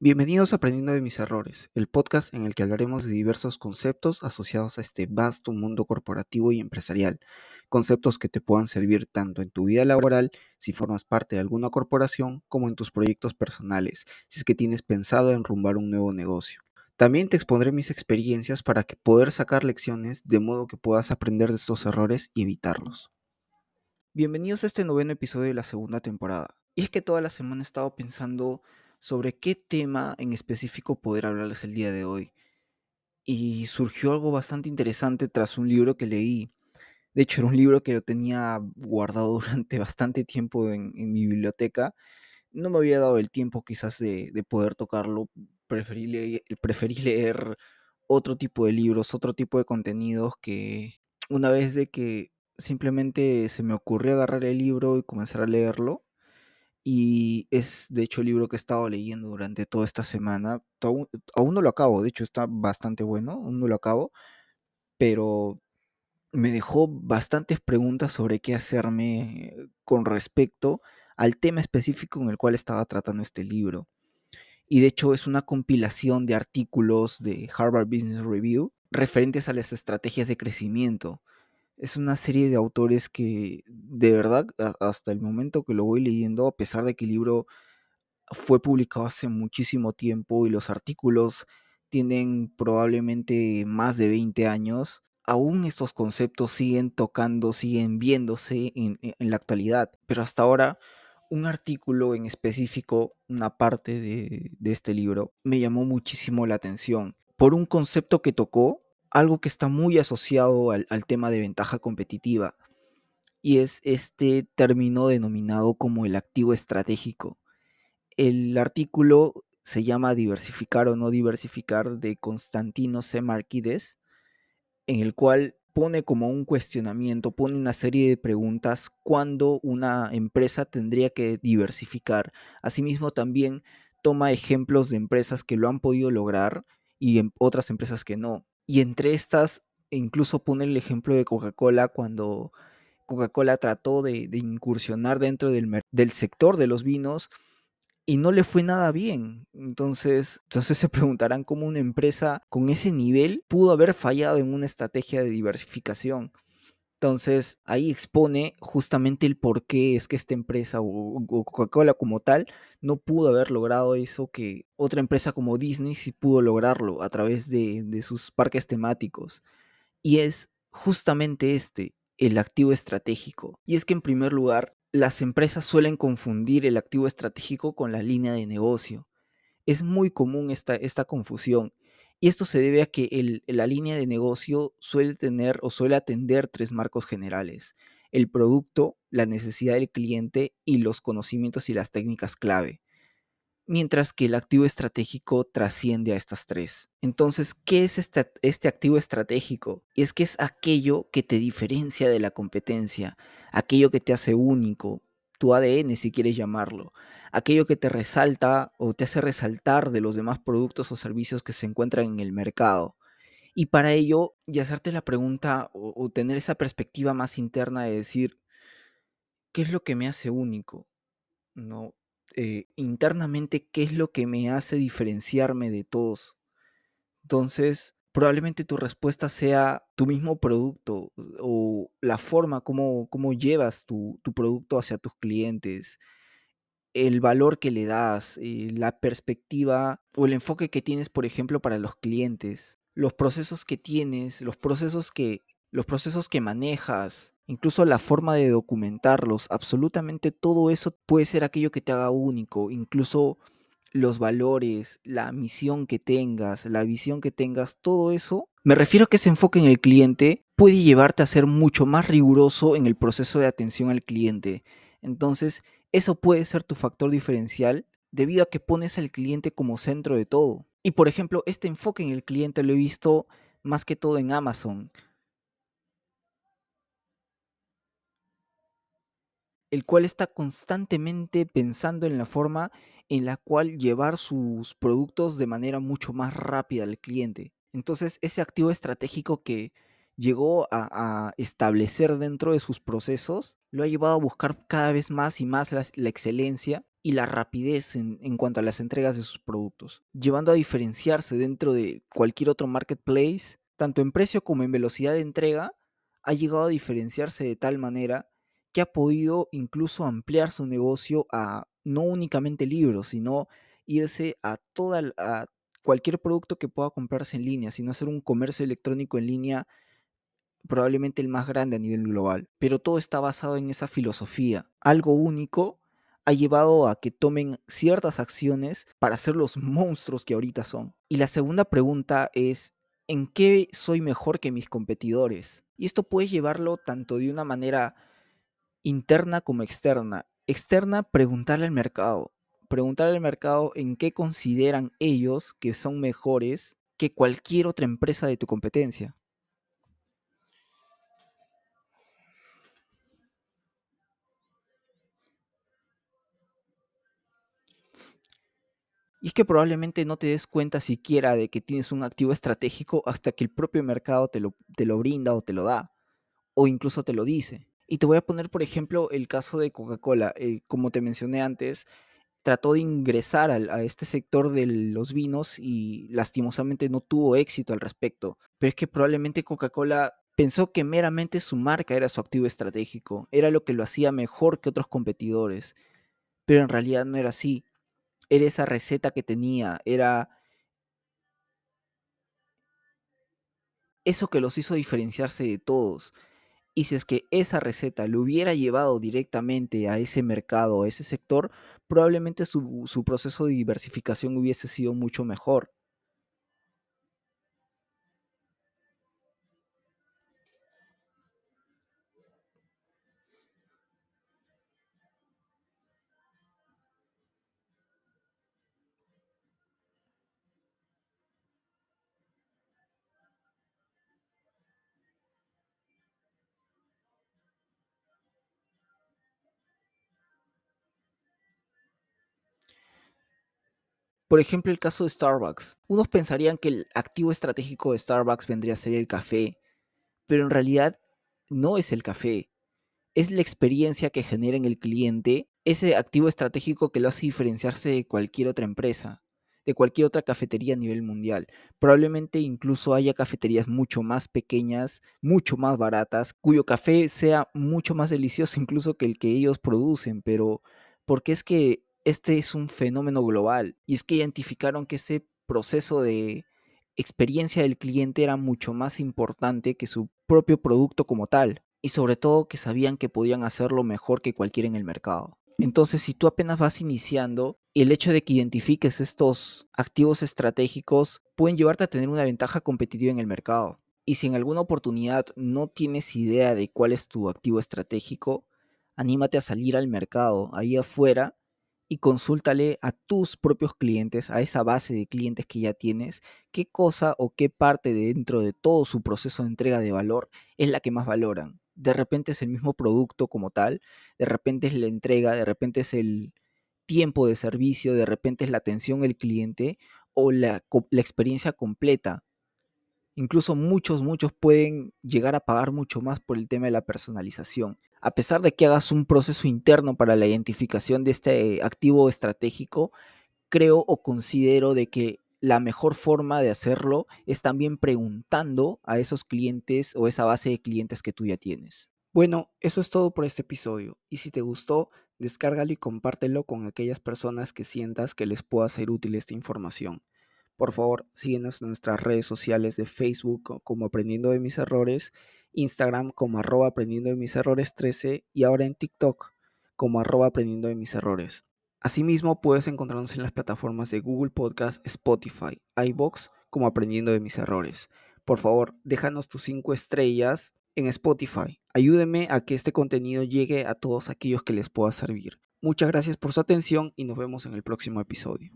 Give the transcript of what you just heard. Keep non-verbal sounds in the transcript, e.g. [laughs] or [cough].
Bienvenidos a Aprendiendo de mis errores, el podcast en el que hablaremos de diversos conceptos asociados a este vasto mundo corporativo y empresarial, conceptos que te puedan servir tanto en tu vida laboral, si formas parte de alguna corporación, como en tus proyectos personales, si es que tienes pensado enrumbar un nuevo negocio. También te expondré mis experiencias para que poder sacar lecciones de modo que puedas aprender de estos errores y evitarlos. Bienvenidos a este noveno episodio de la segunda temporada. Y es que toda la semana he estado pensando sobre qué tema en específico poder hablarles el día de hoy. Y surgió algo bastante interesante tras un libro que leí. De hecho, era un libro que lo tenía guardado [laughs] durante bastante tiempo en, mi biblioteca. No me había dado el tiempo quizás de, poder tocarlo. Preferí, preferí leer otro tipo de libros, otro tipo de contenidos que una vez de que simplemente se me ocurrió agarrar el libro y comenzar a leerlo, y es de hecho el libro que he estado leyendo durante toda esta semana. Aún, no lo acabo, de hecho está bastante bueno, aún no lo acabo, pero me dejó bastantes preguntas sobre qué hacerme con respecto al tema específico en el cual estaba tratando este libro. Y de hecho es una compilación de artículos de Harvard Business Review referentes a las estrategias de crecimiento es una serie de autores que de verdad hasta el momento que lo voy leyendo, a pesar de que el libro fue publicado hace muchísimo tiempo y los artículos tienen probablemente más de 20 años, aún estos conceptos siguen tocando, siguen viéndose en, la actualidad. Pero hasta ahora, un artículo en específico, una parte de, de este libro, me llamó muchísimo la atención por un concepto que tocó algo que está muy asociado al, tema de ventaja competitiva y es este término denominado como el activo estratégico. El artículo se llama Diversificar o no diversificar de Constantino C. Marquides, en el cual pone como un cuestionamiento, pone una serie de preguntas cuándo una empresa tendría que diversificar. Asimismo, también toma ejemplos de empresas que lo han podido lograr y en otras empresas que no. Y entre estas, incluso pone el ejemplo de Coca-Cola cuando Coca-Cola trató de, incursionar dentro del, del, sector de los vinos y no le fue nada bien. Entonces, entonces se [laughs] preguntarán cómo una empresa con ese nivel pudo haber fallado en una estrategia de diversificación. Entonces ahí expone justamente el por qué es que esta empresa o, Coca-Cola como tal no pudo haber logrado eso que otra empresa como Disney sí pudo lograrlo a través de, de sus parques temáticos. Y es justamente este, el activo estratégico. Y es que en primer lugar, las empresas suelen confundir el activo estratégico con la línea de negocio. Es muy común esta, esta confusión y esto se debe a que la línea de negocio suele tener o suele atender tres marcos generales. El producto, la necesidad del cliente y los conocimientos y las técnicas clave. Mientras que el activo estratégico trasciende a estas tres. Entonces, ¿qué es este, este activo estratégico? Es que es aquello que te diferencia de la competencia, aquello que te hace único, tu ADN si quieres llamarlo, aquello que te resalta o te hace resaltar de los demás productos o servicios que se encuentran en el mercado. Y para ello, y hacerte la pregunta o, tener esa perspectiva más interna de decir, ¿qué es lo que me hace único? ¿No? Eh, internamente, ¿qué es lo que me hace diferenciarme de todos? Entonces, probablemente tu respuesta sea tu mismo producto o la forma como, llevas tu, producto hacia tus clientes, el valor que le das, eh, la perspectiva o el enfoque que tienes, por ejemplo, para los clientes, los procesos que tienes, los procesos que, los procesos que manejas, incluso la forma de documentarlos, absolutamente todo eso puede ser aquello que te haga único, incluso los valores, la misión que tengas, la visión que tengas, todo eso, me refiero a que ese enfoque en el cliente puede llevarte a ser mucho más riguroso en el proceso de atención al cliente. Entonces, eso puede ser tu factor diferencial debido a que pones al cliente como centro de todo. Y por ejemplo, este enfoque en el cliente lo he visto más que todo en Amazon. el cual está constantemente pensando en la forma en la cual llevar sus productos de manera mucho más rápida al cliente. Entonces, ese activo estratégico que llegó a, establecer dentro de sus procesos, lo ha llevado a buscar cada vez más y más la, excelencia y la rapidez en, en, cuanto a las entregas de sus productos, llevando a diferenciarse dentro de cualquier otro marketplace, tanto en precio como en velocidad de entrega, ha llegado a diferenciarse de tal manera que ha podido incluso ampliar su negocio a no únicamente libros, sino irse a toda a cualquier producto que pueda comprarse en línea, sino hacer un comercio electrónico en línea probablemente el más grande a nivel global. Pero todo está basado en esa filosofía. Algo único ha llevado a que tomen ciertas acciones para ser los monstruos que ahorita son. Y la segunda pregunta es, ¿en qué soy mejor que mis competidores? Y esto puede llevarlo tanto de una manera interna como externa. Externa, preguntarle al mercado. Preguntarle al mercado en qué consideran ellos que son mejores que cualquier otra empresa de tu competencia. Y es que probablemente no te des cuenta siquiera de que tienes un activo estratégico hasta que el propio mercado te lo, te lo brinda o te lo da, o incluso te lo dice. Y te voy a poner, por ejemplo, el caso de Coca-Cola. Eh, como te mencioné antes, trató de ingresar a este sector de los vinos y lastimosamente no tuvo éxito al respecto. Pero es que probablemente Coca-Cola pensó que meramente su marca era su activo estratégico, era lo que lo hacía mejor que otros competidores. Pero en realidad no era así era esa receta que tenía, era eso que los hizo diferenciarse de todos. Y si es que esa receta lo hubiera llevado directamente a ese mercado, a ese sector, probablemente su, su proceso de diversificación hubiese sido mucho mejor. Por ejemplo, el caso de Starbucks. Unos pensarían que el activo estratégico de Starbucks vendría a ser el café, pero en realidad no es el café. Es la experiencia que genera en el cliente ese activo estratégico que lo hace diferenciarse de cualquier otra empresa, de cualquier otra cafetería a nivel mundial. Probablemente incluso haya cafeterías mucho más pequeñas, mucho más baratas, cuyo café sea mucho más delicioso incluso que el que ellos producen, pero porque es que este es un fenómeno global y es que identificaron que ese proceso de experiencia del cliente era mucho más importante que su propio producto como tal y sobre todo que sabían que podían hacerlo mejor que cualquiera en el mercado. Entonces, si tú apenas vas iniciando, el hecho de que identifiques estos activos estratégicos pueden llevarte a tener una ventaja competitiva en el mercado. Y si en alguna oportunidad no tienes idea de cuál es tu activo estratégico, anímate a salir al mercado ahí afuera y consúltale a tus propios clientes, a esa base de clientes que ya tienes, qué cosa o qué parte dentro de todo su proceso de entrega de valor es la que más valoran. De repente es el mismo producto como tal, de repente es la entrega, de repente es el tiempo de servicio, de repente es la atención al cliente o la, la experiencia completa. Incluso muchos, muchos pueden llegar a pagar mucho más por el tema de la personalización a pesar de que hagas un proceso interno para la identificación de este activo estratégico, creo o considero de que la mejor forma de hacerlo es también preguntando a esos clientes o esa base de clientes que tú ya tienes. Bueno, eso es todo por este episodio. Y si te gustó, descárgalo y compártelo con aquellas personas que sientas que les pueda ser útil esta información. Por favor, síguenos en nuestras redes sociales de Facebook como Aprendiendo de mis Errores Instagram como arroba aprendiendo de mis errores 13 y ahora en TikTok como arroba aprendiendo de mis errores. Asimismo, puedes encontrarnos en las plataformas de Google Podcast, Spotify, iBox como aprendiendo de mis errores. Por favor, déjanos tus 5 estrellas en Spotify. Ayúdeme a que este contenido llegue a todos aquellos que les pueda servir. Muchas gracias por su atención y nos vemos en el próximo episodio.